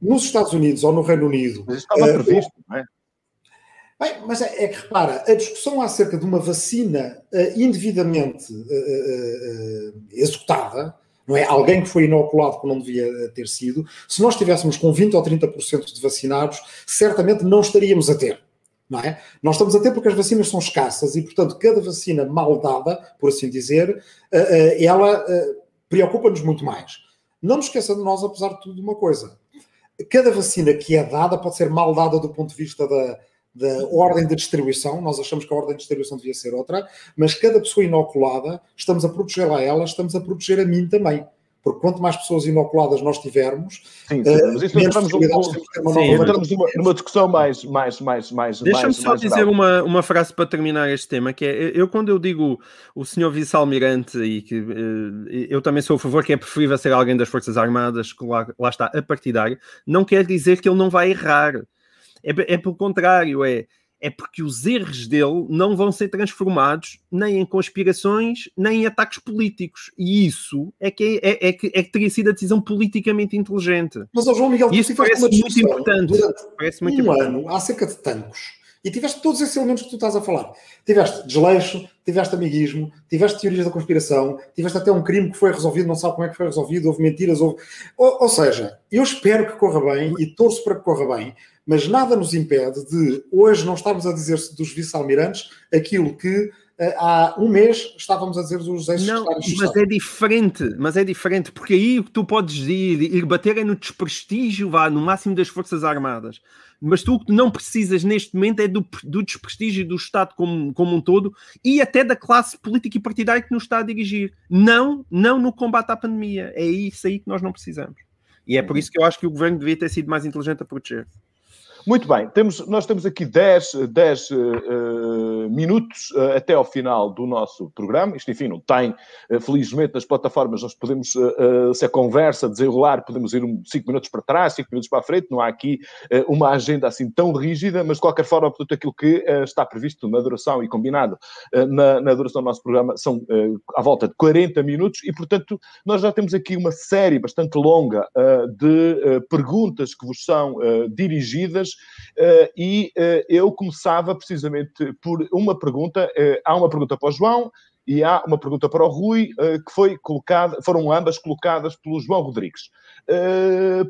Nos Estados Unidos ou no Reino Unido. Mas estava uh, previsto, não é? Bem, mas é, é, que repara, a discussão acerca de uma vacina uh, indevidamente executada, não é? Alguém que foi inoculado que não devia ter sido, se nós estivéssemos com 20 ou 30% de vacinados, certamente não estaríamos a ter não é? Nós estamos a ter porque as vacinas são escassas e, portanto, cada vacina mal dada, por assim dizer, eh, eh, ela eh, preocupa-nos muito mais. Não nos esqueçamos de nós, apesar de tudo, uma coisa. Cada vacina que é dada pode ser mal dada do ponto de vista da, da ordem de distribuição, nós achamos que a ordem de distribuição devia ser outra, mas cada pessoa inoculada, estamos a proteger a ela, estamos a proteger a mim também porque quanto mais pessoas inoculadas nós tivermos, sim, sim, mas isso entramos, um, sim, entramos numa, numa, discussão mais, mais, mais, mais. Deixa-me só mais dizer uma, uma frase para terminar este tema, que é eu quando eu digo o senhor vice-almirante e que eh, eu também sou a favor que é preferível ser alguém das Forças Armadas, que lá, lá está a partidário, não quer dizer que ele não vai errar. É, é pelo contrário, é é porque os erros dele não vão ser transformados nem em conspirações, nem em ataques políticos. E isso é que, é, é, é que, é que teria sido a decisão politicamente inteligente. Mas, João Miguel, isso parece muito importante. Parece muito um importante. ano acerca de tancos e tiveste todos esses elementos que tu estás a falar. Tiveste desleixo, tiveste amiguismo, tiveste teorias da conspiração, tiveste até um crime que foi resolvido, não sabe como é que foi resolvido, houve mentiras, houve. Ou, ou seja, eu espero que corra bem e torço para que corra bem, mas nada nos impede de hoje não estarmos a dizer dos vice-almirantes aquilo que há um mês estávamos a dizer dos ex-secretários mas é diferente, mas é diferente, porque aí o que tu podes ir, ir bater é no desprestígio, vá, no máximo das Forças Armadas mas tu o que não precisas neste momento é do, do desprestígio do Estado como, como um todo e até da classe política e partidária que nos está a dirigir. Não, não no combate à pandemia. É isso aí que nós não precisamos. E é por isso que eu acho que o governo devia ter sido mais inteligente a proteger. Muito bem, temos, nós temos aqui 10, 10 uh, minutos uh, até ao final do nosso programa. Isto, enfim, não tem, uh, felizmente, nas plataformas nós podemos, uh, se a conversa desenrolar, podemos ir 5 um, minutos para trás, 5 minutos para a frente. Não há aqui uma agenda assim tão rígida, mas de qualquer forma, portanto, aquilo que está previsto na duração e combinado na, na, duração do nosso programa são à volta de 40 minutos e, portanto, nós já temos aqui uma série bastante longa de perguntas que vos são dirigidas uh, e uh, eu começava precisamente por uma pergunta. Uh, há uma pergunta para o João e há uma pergunta para o Rui, que foi colocada, foram ambas colocadas pelo João Rodrigues.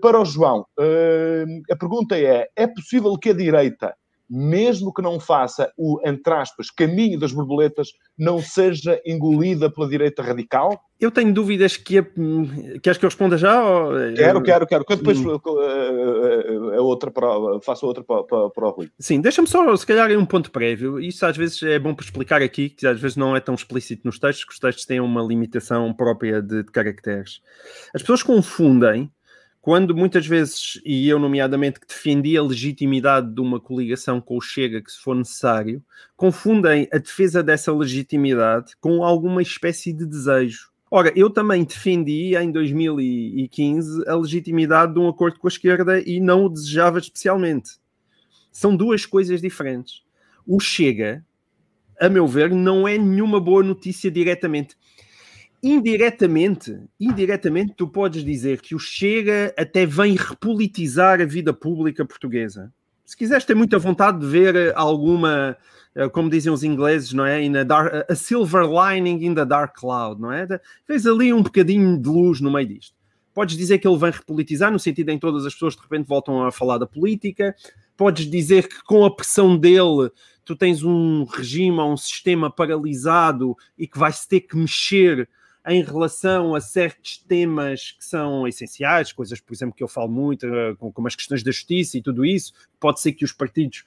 para o João, a pergunta é: é possível que a direita mesmo que não faça o, entre aspas, caminho das borboletas, não seja engolida pela direita radical? Eu tenho dúvidas que... A, queres que eu responda já? Ou... Quero, quero, quero. Que depois a outra para, faço outra para, para, para o Rui. Sim, deixa-me só, se calhar, um ponto prévio. Isso às vezes é bom para explicar aqui, que às vezes não é tão explícito nos textos, que os textos têm uma limitação própria de, de caracteres. As pessoas confundem quando muitas vezes, e eu nomeadamente, que defendi a legitimidade de uma coligação com o Chega, que se for necessário, confundem a defesa dessa legitimidade com alguma espécie de desejo. Ora, eu também defendi em 2015 a legitimidade de um acordo com a esquerda e não o desejava especialmente. São duas coisas diferentes. O Chega, a meu ver, não é nenhuma boa notícia diretamente indiretamente, indiretamente tu podes dizer que o Chega até vem repolitizar a vida pública portuguesa. Se quiseres ter muita vontade de ver eh, alguma, eh, como dizem os ingleses, não é? In a, dark, a silver lining in the dark cloud, não é? Vês ali um bocadinho de luz no meio disto. Podes dizer que ele vem repolitizar, no sentido em que todas as pessoas de repente voltam a falar da política. Podes dizer que com a pressão dele tu tens um regime ou um sistema paralisado e que vai-se ter que mexer em relação a certos temas que são essenciais, coisas, por exemplo, que eu falo muito, eh, como as questões da justiça e tudo isso, pode ser que os partidos,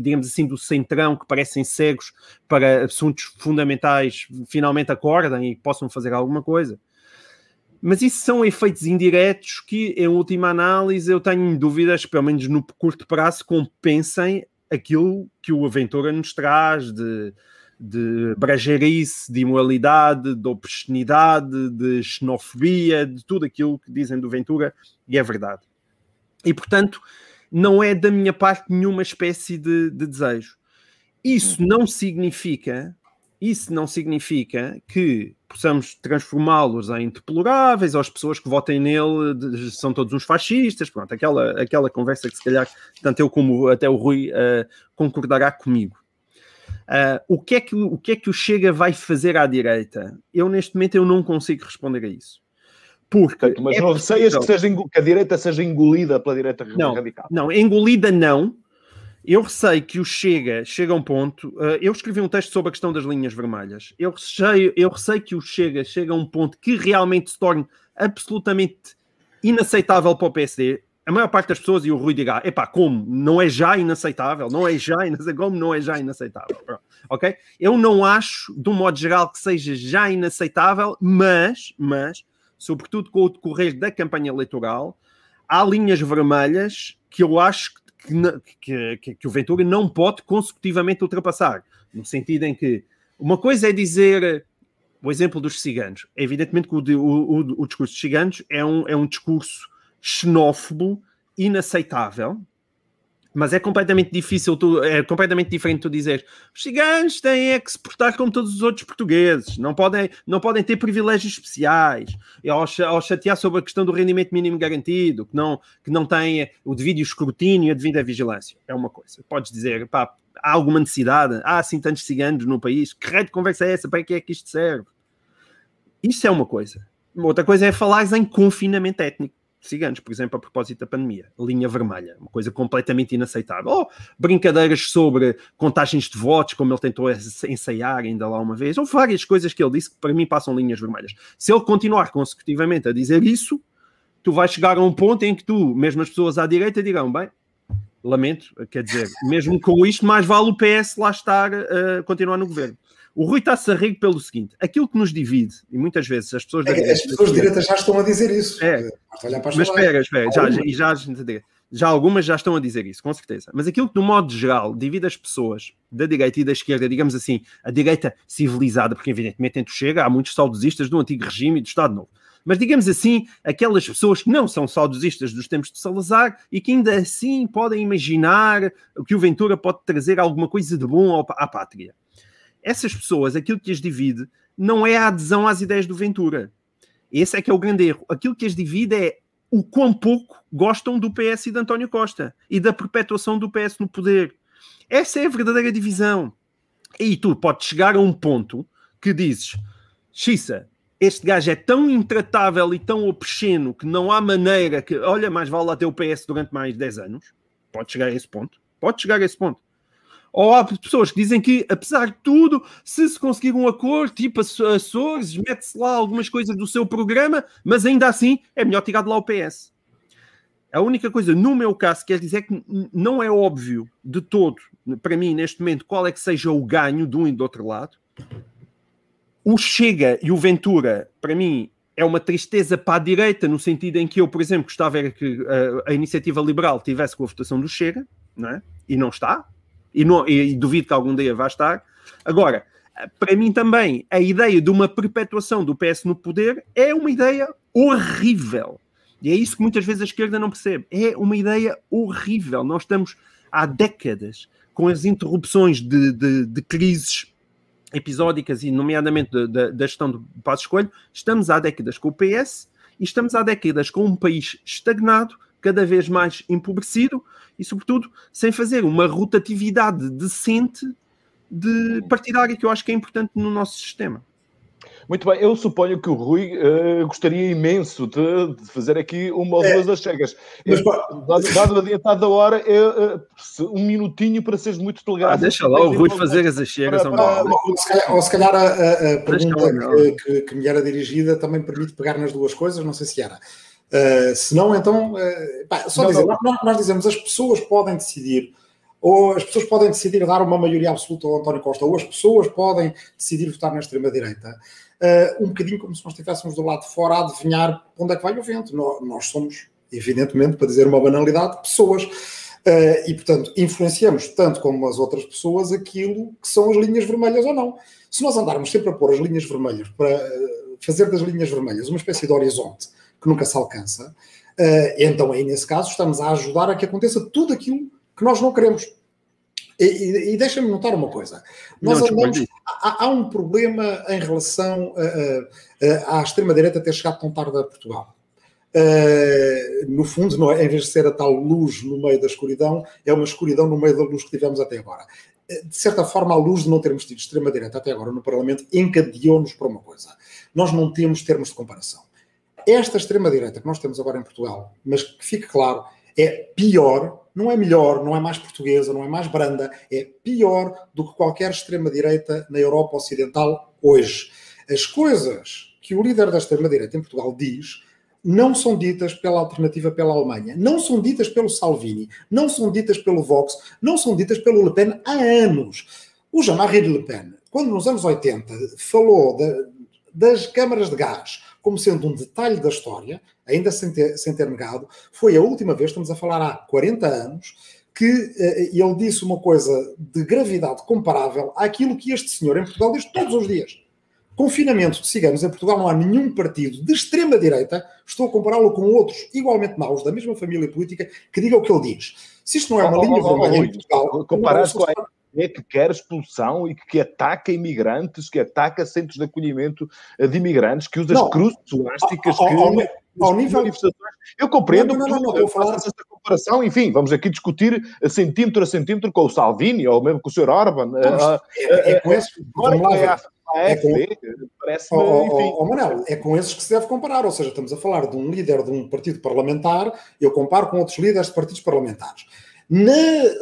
digamos assim, do centrão, que parecem cegos para assuntos fundamentais, finalmente acordem e possam fazer alguma coisa. Mas isso são efeitos indiretos que, em última análise, eu tenho dúvidas, pelo menos no curto prazo, compensem aquilo que o Aventura nos traz de de brejeirice, de imoralidade, de obscenidade, de xenofobia, de tudo aquilo que dizem do Ventura, e é verdade. E portanto, não é da minha parte nenhuma espécie de, de desejo. Isso não significa, isso não significa que possamos transformá-los em deploráveis, ou as pessoas que votem nele são todos uns fascistas, pronto, aquela, aquela conversa que se calhar tanto eu como até o Rui uh, concordará comigo. Uh, o, que é que, o que é que o Chega vai fazer à direita? Eu, neste momento, eu não consigo responder a isso. Porque Mas é não receias que, seja, que a direita seja engolida pela direita não, radical? Não, engolida não. Eu receio que o Chega chega a um ponto. Uh, eu escrevi um texto sobre a questão das linhas vermelhas. Eu receio, eu receio que o Chega chega a um ponto que realmente se torne absolutamente inaceitável para o PSD a maior parte das pessoas e o Rui diga, epá, como? Não é já inaceitável? Não é já (laughs) inaceitável? Como não é já inaceitável? Ok? Eu não acho, de um modo geral, que seja já inaceitável, mas, mas, sobretudo com o decorrer da campanha eleitoral, há linhas vermelhas que eu acho que, que, que o Ventura não pode consecutivamente ultrapassar. No sentido em que uma coisa é dizer o exemplo dos ciganos. É evidentemente que o, o, o discurso dos ciganos é um, é um discurso xenófobo, inaceitável, mas é completamente difícil, tu, é completamente diferente tu dizer os ciganos têm é que se portar como todos os outros portugueses, não podem, não podem ter privilégios especiais, e ao, ao chatear sobre a questão do rendimento mínimo garantido, que não, que não tem o devido escrutínio e a devida vigilância, é uma coisa. Podes dizer, pá, há alguma necessidade? Há assim tantos ciganos no país? Que raio de conversa é essa? Para que é que isto serve? Isso é uma coisa. Outra coisa é falar em confinamento étnico ciganos, por exemplo, a propósito da pandemia. Linha vermelha, uma coisa completamente inaceitável. Ou brincadeiras sobre contagens de votos, como ele tentou ensaiar ainda lá uma vez, ou várias coisas que ele disse que para mim passam linhas vermelhas. Se ele continuar consecutivamente a dizer isso, tu vais chegar a um ponto em que tu, mesmo as pessoas à direita, dirão: bem, lamento, quer dizer, mesmo com isto, mais vale o PS lá estar uh, continuar no governo. O Rui está-se a rir pelo seguinte: aquilo que nos divide, e muitas vezes as pessoas. É, as pessoas direitas já estão a dizer isso. É. Mas espera, espera, já, já, já, já algumas já estão a dizer isso, com certeza. Mas aquilo que, no modo geral, divide as pessoas da direita e da esquerda, digamos assim, a direita civilizada, porque evidentemente entre chega, há muitos saudosistas do antigo regime e do Estado Novo. Mas digamos assim, aquelas pessoas que não são saudosistas dos tempos de Salazar e que ainda assim podem imaginar que o Ventura pode trazer alguma coisa de bom à pátria essas pessoas, aquilo que as divide não é a adesão às ideias do Ventura. Esse é que é o grande erro. Aquilo que as divide é o quão pouco gostam do PS e de António Costa e da perpetuação do PS no poder. Essa é a verdadeira divisão. E tu podes chegar a um ponto que dizes: Xissa, este gajo é tão intratável e tão obsceno que não há maneira que, olha, mais vale lá ter o PS durante mais 10 anos. Pode chegar a esse ponto. Pode chegar a esse ponto. Ou há pessoas que dizem que, apesar de tudo, se se conseguir um acordo, tipo Açores, mete-se lá algumas coisas do seu programa, mas ainda assim é melhor tirar de lá o PS. A única coisa, no meu caso, quer dizer que não é óbvio de todo, para mim, neste momento, qual é que seja o ganho de um e do outro lado. O Chega e o Ventura, para mim, é uma tristeza para a direita, no sentido em que eu, por exemplo, gostava era que a, a iniciativa liberal tivesse com a votação do Chega, não é? e não está, e, não, e, duvido que algum dia vá estar. Agora, para mim também, a ideia de uma perpetuação do PS no poder é uma ideia horrível. E é isso que muitas vezes a esquerda não percebe. É uma ideia horrível. Nós estamos há décadas com as interrupções de, de, de crises episódicas e, nomeadamente, da, da gestão do passo escolho, estamos há décadas com o PS e estamos há décadas com um país estagnado, cada vez mais empobrecido e, sobretudo, sem fazer uma rotatividade decente de partidária que eu acho que é importante no nosso sistema. Muito bem, eu suponho que o Rui uh, gostaria imenso de, de, fazer aqui uma ou é. duas das chegas. Mas, dado, dado adiantado da hora, é, uh, um minutinho para seres muito telegráfico. Ah, deixa lá o Rui fazer as chegas. Para, para, para, ou, se calhar, ou se calhar a, a pergunta que, que, que, me era dirigida também permite pegar nas duas coisas, não sei se era. Uh, se não, então, pá, só não, dizer, não. Nós, nós dizemos as pessoas podem decidir ou as pessoas podem decidir dar uma maioria absoluta ao António Costa, ou as pessoas podem decidir votar na extrema-direita uh, um bocadinho como se nós estivéssemos do lado de fora a adivinhar onde é que vai o vento. Nós, nós somos, evidentemente, para dizer uma banalidade, pessoas. Uh, e, portanto, influenciamos tanto como as outras pessoas aquilo que são as linhas vermelhas ou não. Se nós andarmos sempre a pôr as linhas vermelhas para uh, fazer das linhas vermelhas uma espécie de horizonte que nunca se alcança, uh, então aí nesse caso estamos a ajudar a que aconteça tudo aquilo que nós não queremos. E, e, e deixa-me notar uma coisa. Nós não, andamos, há, há, um problema em relação a, a, à extrema-direita ter chegado tão tarde a Portugal. Uh, no fundo, não é, em vez de ser a tal luz no meio da escuridão, é uma escuridão no meio da luz que tivemos até agora. De certa forma, a luz de não termos tido extrema-direita até agora no Parlamento encadeou-nos para uma coisa. Nós não temos termos de comparação. Esta extrema-direita que nós temos agora em Portugal, mas que fique claro, é pior não é melhor, não é mais portuguesa, não é mais branda, é pior do que qualquer extrema-direita na Europa Ocidental hoje. As coisas que o líder da extrema-direita em Portugal diz não são ditas pela alternativa pela Alemanha, não são ditas pelo Salvini, não são ditas pelo Vox, não são ditas pelo Le Pen há anos. O Jean-Marie Le Pen, quando nos anos 80 falou de, das câmaras de gás como sendo um detalhe da história, ainda sem ter, sem ter negado, foi a última vez, estamos a falar há 40 anos, que uh, ele disse uma coisa de gravidade comparável àquilo que este senhor em Portugal diz todos os dias. Confinamento de ciganos em Portugal não há nenhum partido de extrema-direita, estou a compará-lo com outros igualmente maus, da mesma família política, que diga o que ele diz. Se isto não é uma oh, linha oh, vermelha oh, em Portugal... Comparar com a é que quer expulsão e que ataca imigrantes, que ataca centros de acolhimento de imigrantes, que usa as cruzes elásticas, que... Ao, ao nível... Eu compreendo não, não, não, que falar... essa comparação, enfim, vamos aqui discutir centímetro a centímetro com o Salvini, ou mesmo com o Sr. Orban. é, é, com esse... É com, parece oh, oh, oh, Manel, é com esses que se deve comparar, ou seja, estamos a falar de um líder de um partido parlamentar, eu comparo com outros líderes de partidos parlamentares. Na eh,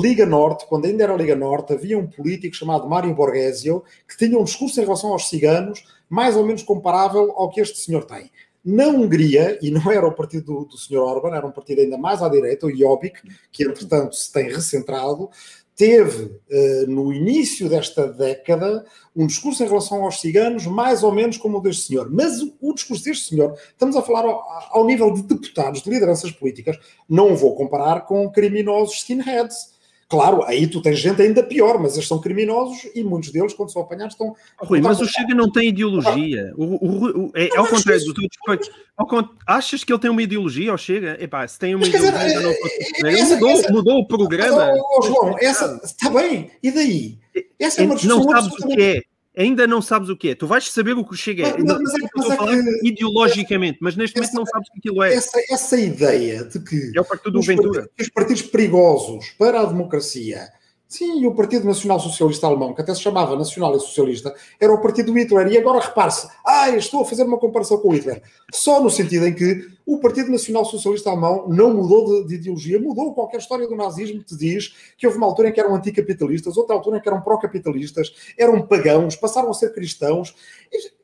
Liga Norte, quando ainda era Liga Norte, havia um político chamado Mário Borghesio que tinha um discurso em relação aos ciganos mais ou menos comparável ao que este senhor tem. Na Hungria, e não era o partido do, do Sr. Orban, era um partido ainda mais à direita, o Jobbik, que entretanto se tem recentrado, teve, eh, no início desta década, um discurso em relação aos ciganos mais ou menos como o deste senhor. Mas o, discurso deste senhor, estamos a falar ao, ao, nível de deputados, de lideranças políticas, não vou comparar com criminosos skinheads. Claro, aí tu tens gente ainda pior, mas eles são criminosos e muitos deles, quando são apanhados, estão. Rui, mas o Chega não tem ideologia. O, o, o, é, ao contrário do teu Achas que ele tem uma ideologia ou Chega? Epá, se tem uma mas, ideologia, dizer, não Ele mudou, essa, mudou o programa. Oh, João, essa está bem, e daí? Essa é uma Não sabes o que é ainda não sabes o que é. Tu vais saber o que chega. Mas, mas, mas, é, mas é que, ideologicamente, mas neste essa, momento não sabes o que aquilo é. Essa, essa ideia de que, é o partido do Ventura. Os partidos perigosos para a democracia Sim, e o Partido Nacional Socialista Alemão, que até se chamava Nacional e Socialista, era o partido do Hitler. E agora repare-se, ah, estou a fazer uma comparação com Hitler. Só no sentido em que o Partido Nacional Socialista Alemão não mudou de, de ideologia, mudou qualquer história do nazismo te diz que houve uma altura em que eram anticapitalistas, outra altura em que eram pró-capitalistas, eram pagãos, passaram a ser cristãos.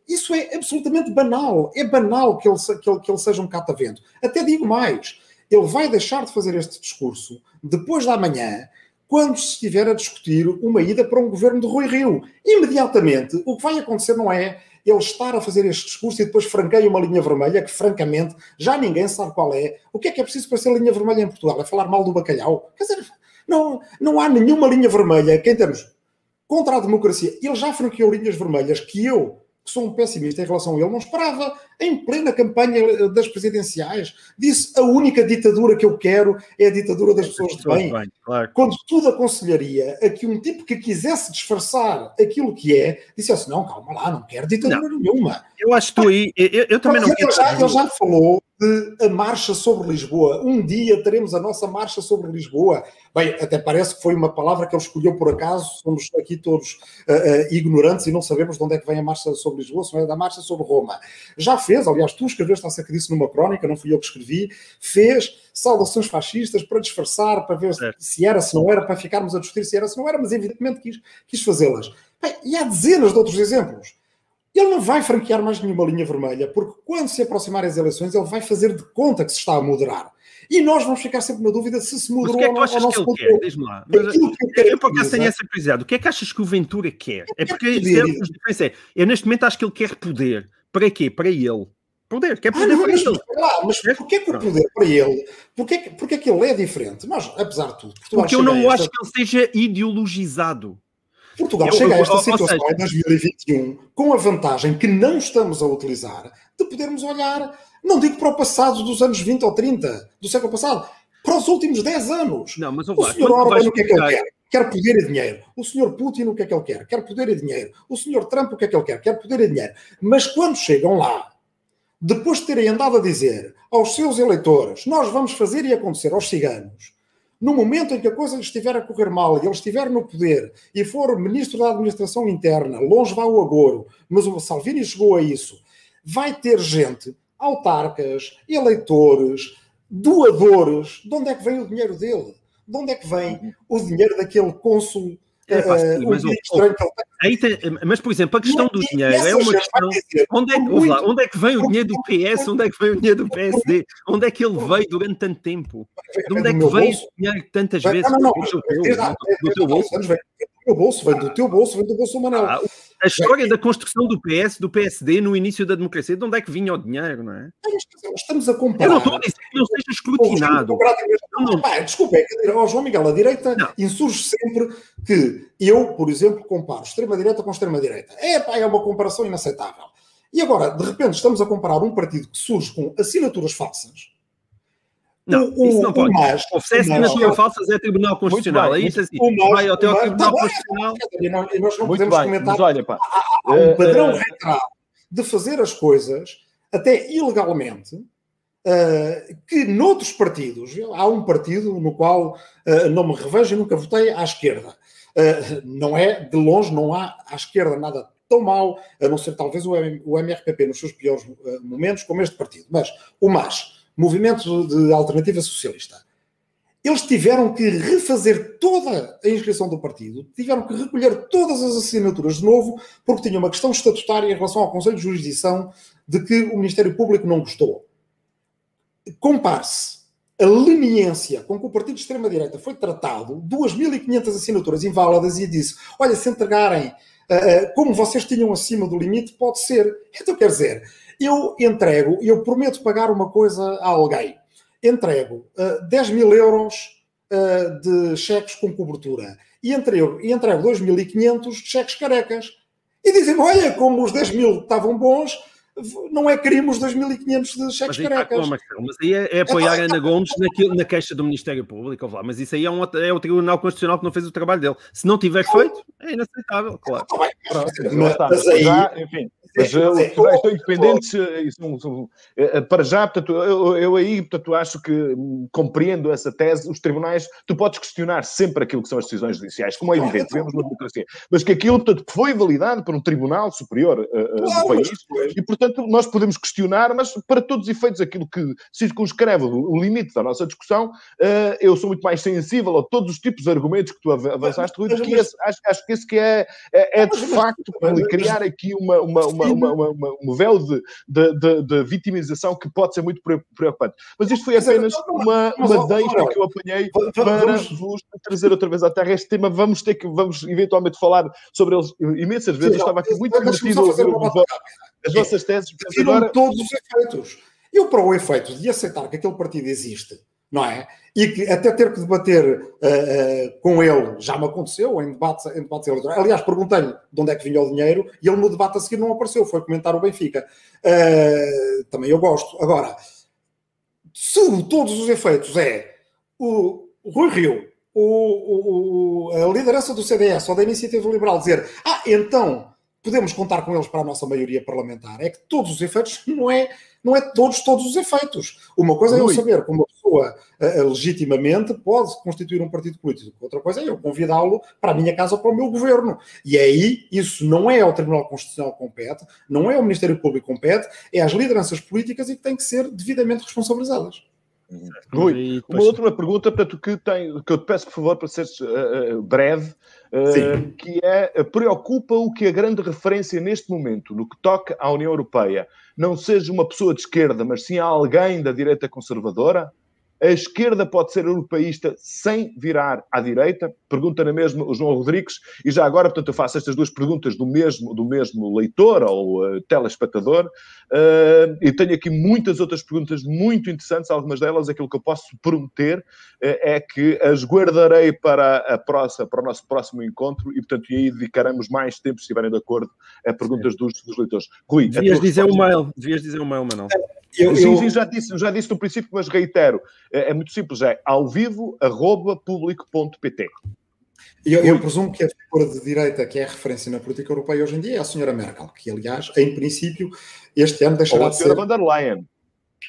Isso é absolutamente banal. É banal que ele, que ele, que ele seja um catavento. Até digo mais, ele vai deixar de fazer este discurso depois da manhã quando se estiver a discutir uma ida para um governo de Rui Rio. Imediatamente, o que vai acontecer não é ele estar a fazer este discurso e depois franqueia uma linha vermelha, que francamente já ninguém sabe qual é. O que é que é preciso para ser linha vermelha em Portugal? É falar mal do bacalhau? Quer dizer, não, não há nenhuma linha vermelha que, em termos contra a democracia, ele já franqueou linhas vermelhas que eu sou um pessimista em relação a ele, não esperava, em plena campanha das presidenciais, disse a única ditadura que eu quero é a ditadura das pessoas de bem. bem claro. Quando tudo aconselharia a que um tipo que quisesse disfarçar aquilo que é, dissesse, não, calma lá, não quero ditadura não. nenhuma. Eu acho que tu aí, eu, eu também não ele já, ele já falou de a marcha sobre Lisboa. Um dia teremos a nossa marcha sobre Lisboa. Bem, até parece que foi uma palavra que ele escolheu por acaso. Somos aqui todos uh, uh, ignorantes e não sabemos de onde é que vem a marcha sobre Lisboa, se não é da marcha sobre Roma. Já fez, aliás, tu escreveste acerca disso numa crónica, não fui eu que escrevi, fez saudações fascistas para disfarçar, para ver certo. se era, se não era, para ficarmos a discutir se era, se não era, mas evidentemente quis, quis fazê-las. E há dezenas de outros exemplos. Ele não vai franquear mais nenhuma linha vermelha, porque quando se aproximarem as eleições, ele vai fazer de conta que se está a moderar. E nós vamos ficar sempre na dúvida se se moderou ou não. Mas o que é que tu achas que ele quer? Diz-me lá. Mas, eu, eu por acaso tenho essa curiosidade. O que é que achas que o Ventura quer? É porque é, eu neste momento acho que ele quer poder. Para quê? Para ele. Poder, quer poder ah, não, para mas, ele. Lá, mas porquê que o poder para ele? Porquê, porquê que ele é diferente? Nós, apesar de tudo... Porque eu não acho que ele seja ideologizado. Portugal eu, chega a esta situação em 2021 com a vantagem que não estamos a utilizar de podermos olhar, não digo para o passado dos anos 20 ou 30 do século passado, para os últimos 10 anos. Não, mas, o senhor Orban, o que é que ele quer? Quer poder e dinheiro. O senhor Putin, o que é que ele quer? Quer poder e dinheiro. O senhor Trump, o que é que ele quer? Quer poder e dinheiro. Mas quando chegam lá, depois de terem andado a dizer aos seus eleitores, nós vamos fazer e acontecer aos ciganos, no momento em que a coisa estiver a correr mal e ele estiver no poder e for ministro da administração interna, longe vá o agouro, mas o Salvini chegou a isso, vai ter gente, autarcas, eleitores, doadores. De onde é que vem o dinheiro dele? De onde é que vem o dinheiro daquele cônsul é, uh, mas, aí tem, mas, por exemplo, a questão do dinheiro é uma questão. Onde é, que, lá, onde é que vem o dinheiro do PS? Onde é que vem o dinheiro do PSD? Onde é que ele veio durante tanto tempo? De onde é que veio o dinheiro tantas vezes? Não, não, não. Do teu bolso? bolso, vem do teu bolso, vem do bolso do Manel. Ah, a história da construção do PS, do PSD no início da democracia, de onde é que vinha o dinheiro, não é? Estamos a comparar. Eu não estou a dizer que não seja escrutinado. Não, Pá, desculpa, é que João Miguel, a direita não. insurge sempre que eu, por exemplo, comparo extrema-direita com extrema-direita. É, pá, é uma comparação inaceitável. E agora, de repente, estamos a comparar um partido que surge com assinaturas falsas não, o, isso não pode. Mas, Oferece assinaturas falsas é Tribunal Constitucional. É isso assim. vai até ao Tribunal tá Constitucional. E nós, nós não Muito podemos bem, comentar. Mas olha, pá, há, há um uh, padrão uh, de fazer as coisas até ilegalmente. Uh, que noutros partidos, há um partido no qual uh, não me revejo e nunca votei à esquerda. Uh, não é, de longe, não há à esquerda nada tão mau, a não ser talvez o, M, o MRPP nos seus piores momentos, como este partido. Mas o MAS, movimento de alternativa socialista. Eles tiveram que refazer toda a inscrição do partido, tiveram que recolher todas as assinaturas de novo, porque tinha uma questão estatutária em relação ao Conselho de Jurisdição de que o Ministério Público não gostou. Compare-se a leniência com que o partido de extrema-direita foi tratado, 2.500 assinaturas inválidas, e disse: olha, se entregarem como vocês tinham acima do limite, pode ser. Então, quer dizer, eu entrego, eu prometo pagar uma coisa a alguém, entrego uh, 10 mil euros uh, de cheques com cobertura e entrego, e entrego 2.500 de cheques carecas. E dizem olha, como os 10 mil estavam bons, não é crime os 2.500 de cheques mas carecas. Mas, mas aí é, é apoiar é, Ana Gomes naquilo, na queixa do Ministério Público, mas isso aí é, um, é o Tribunal Constitucional que não fez o trabalho dele. Se não tiver feito, é inaceitável, claro. Mas, mas aí, enfim, mas uh, os tribunais independentes uh, são, são, uh, para já, portanto, eu, eu, aí, portanto, acho que um, compreendo essa tese. Os tribunais, tu podes questionar sempre aquilo que são as decisões judiciais, como é evidente, vemos na democracia, mas que aquilo, portanto, foi validado por um tribunal superior do país e, portanto, nós podemos questionar, mas para todos os efeitos, aquilo que circunscreve o limite da nossa discussão, eu sou muito mais sensível a todos os tipos de argumentos que tu avançaste, Rui, que esse, acho, acho que esse que é, é, é de facto criar aqui uma, uma, uma uma, uma, uma, um véu de, de, de, de, vitimização que pode ser muito preocupante. Mas isto foi apenas uma, uma deixa que eu apanhei para vos trazer outra vez à Terra este tema. Vamos ter que, vamos eventualmente falar sobre eles imensas vezes. Eu estava aqui muito divertido a ouvir as vossas teses. Agora... todos os efeitos. Eu, para o efeito de aceitar que aquele partido existe, não é? E que até ter que debater uh, uh, com ele, já me aconteceu em debates, em debates eleitorais. Aliás, perguntei-lhe de onde é que vinha o dinheiro e ele no debate a seguir não apareceu, foi comentar o Benfica. Uh, também eu gosto. Agora, se todos os efeitos é o Rui Rio, o, o, a liderança do CDS ou da Iniciativa Liberal dizer ah, então podemos contar com eles para a nossa maioria parlamentar, é que todos os efeitos (laughs) não é não é todos, todos os efeitos. Uma coisa é eu saber uma pessoa uh, legitimamente pode constituir um partido político, outra coisa é eu convidá-lo para a minha casa ou para o meu governo. E aí, isso não é ao Tribunal Constitucional que compete, não é ao Ministério Público que compete, é às lideranças políticas e que têm que ser devidamente responsabilizadas. Rui, uma última pergunta, portanto, que, tem, que eu te peço, por favor, para seres uh, breve, uh, que é, preocupa o que a grande referência neste momento, no que toca à União Europeia, não seja uma pessoa de esquerda, mas sim alguém da direita conservadora? A esquerda pode ser europeísta sem virar à direita? Pergunta na mesma o João Rodrigues. E já agora, portanto, eu faço estas duas perguntas do mesmo, do mesmo leitor ou uh, telespectador. Uh, e tenho aqui muitas outras perguntas muito interessantes. Algumas delas, aquilo que eu posso prometer uh, é que as guardarei para, a próxima, para o nosso próximo encontro e, portanto, e aí dedicaremos mais tempo, se estiverem de acordo, a perguntas dos, dos, leitores. Rui, devias dizer o mail, devias dizer o mail, Manuel. Eu, sim, eu... sim, já disse, já disse no princípio, mas reitero. É, é muito simples, é ao vivo, arroba público.pt. Eu, eu, presumo que a figura de direita que é referência na política europeia hoje em dia é a senhora Merkel, que, aliás, em princípio, este ano deixará de ser... Ou a senhora von der Leyen.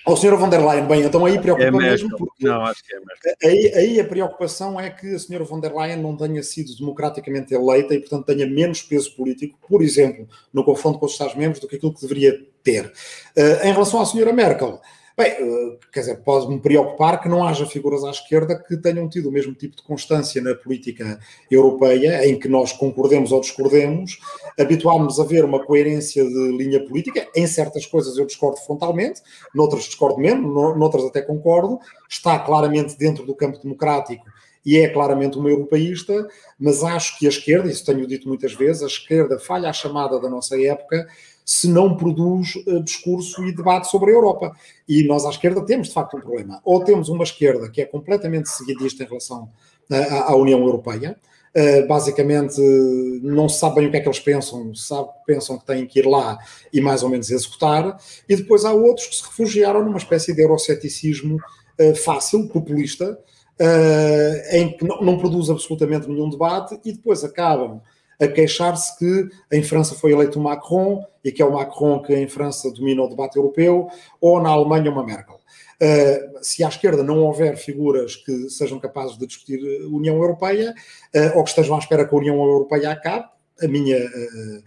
Ou a senhora von der Leyen, bem, então aí preocupa é mesmo, porque... Não, acho que é mesmo. Aí, aí, a preocupação é que a senhora von der Leyen não tenha sido democraticamente eleita e, portanto, tenha menos peso político, por exemplo, no confronto com os Estados-membros do que aquilo que deveria ter. Uh, em relação à senhora Merkel... Bem, eh, quer dizer, pode-me preocupar que não haja figuras à esquerda que tenham tido o mesmo tipo de constância na política europeia, em que nós concordemos ou discordemos, habituámos a ver uma coerência de linha política. Em certas coisas eu discordo frontalmente, noutras discordo menos, noutras até concordo. Está claramente dentro do campo democrático e é claramente uma europeísta, mas acho que a esquerda, isso tenho dito muitas vezes, a esquerda falha a chamada da nossa época se não produz uh, discurso e debate sobre a Europa. E nós à esquerda temos, de facto, um problema. Ou temos uma esquerda que é completamente seguidista em relação uh, à União Europeia, Uh, basicamente não se sabe bem o que é que eles pensam, sabe, pensam que têm que ir lá e mais ou menos executar, e depois há outros que se refugiaram numa espécie de euroceticismo fácil, populista, uh, em que não, não, produz absolutamente nenhum debate e depois acabam a queixar-se que em França foi eleito o Macron e que é o Macron que em França domina o debate europeu, ou na Alemanha uma Merkel. Uh, se à esquerda não houver figuras que sejam capazes de discutir a União Europeia, uh, ou que estejam à espera que a União Europeia acabe, a minha, uh,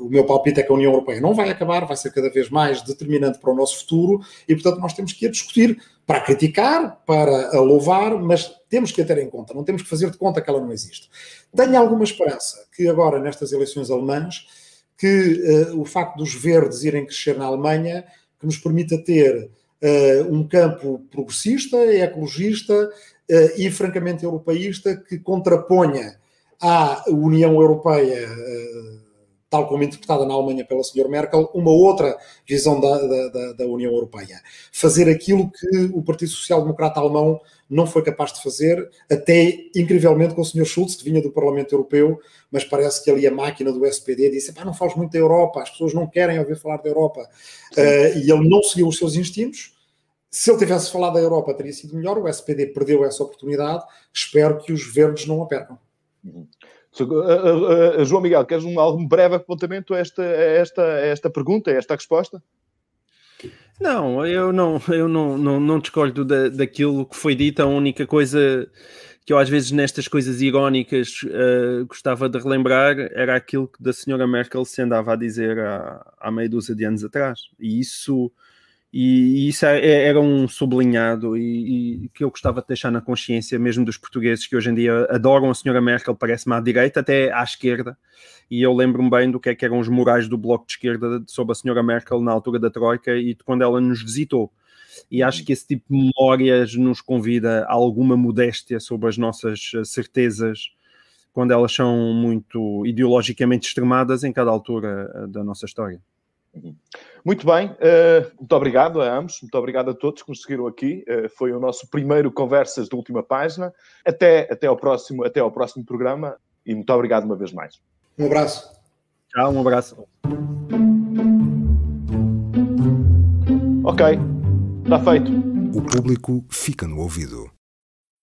uh, o meu palpite é que a União Europeia não vai acabar, vai ser cada vez mais determinante para o nosso futuro e, portanto, nós temos que a discutir para criticar, para a louvar, mas temos que a ter em conta, não temos que fazer de conta que ela não existe. Tenho alguma esperança que agora, nestas eleições alemãs, que uh, o facto dos verdes irem crescer na Alemanha, que nos permita ter um campo progressista, ecologista e francamente europeísta que contraponha à União Europeia, eh, tal como interpretada na Alemanha pela senhora Merkel, uma outra visão da, da, da, União Europeia. Fazer aquilo que o Partido Social Democrata Alemão não foi capaz de fazer, até incrivelmente com o senhor Schulz, que vinha do Parlamento Europeu, mas parece que ali a máquina do SPD disse: não fales muito da Europa, as pessoas não querem ouvir falar da Europa. Uh, e ele não seguiu os seus instintos. Se ele tivesse falado da Europa, teria sido melhor. O SPD perdeu essa oportunidade. Espero que os verdes não a percam. Uhum. Uh, uh, João Miguel, queres um, algum breve apontamento a esta, a esta, a esta pergunta, a esta resposta? Não, eu não, eu não, não, não discordo da, daquilo que foi dito. A única coisa que eu às vezes nestas coisas irónicas uh, gostava de relembrar era aquilo que da senhora Merkel se andava a dizer há, há meia dúzia de anos atrás. E isso E, isso é, é, era um sublinhado e, e, que eu gostava de deixar na consciência mesmo dos portugueses que hoje em dia adoram a senhora Merkel, parece-me à direita, até à esquerda. E eu lembro-me bem do que, é que eram os morais do Bloco de Esquerda sobre a senhora Merkel na altura da Troika e de quando ela nos visitou. E acho que esse tipo de memórias nos convida a alguma modéstia sobre as nossas certezas quando elas são muito ideologicamente extremadas em cada altura eh, da nossa história. Muito bem, uh, muito obrigado a ambos, muito obrigado a todos que nos seguiram aqui. Uh, foi o nosso primeiro Conversas de última página. Até, até, ao próximo, até ao próximo programa e muito obrigado uma vez mais. Um abraço. Tchau, um abraço. Ok, está feito. O público fica no ouvido.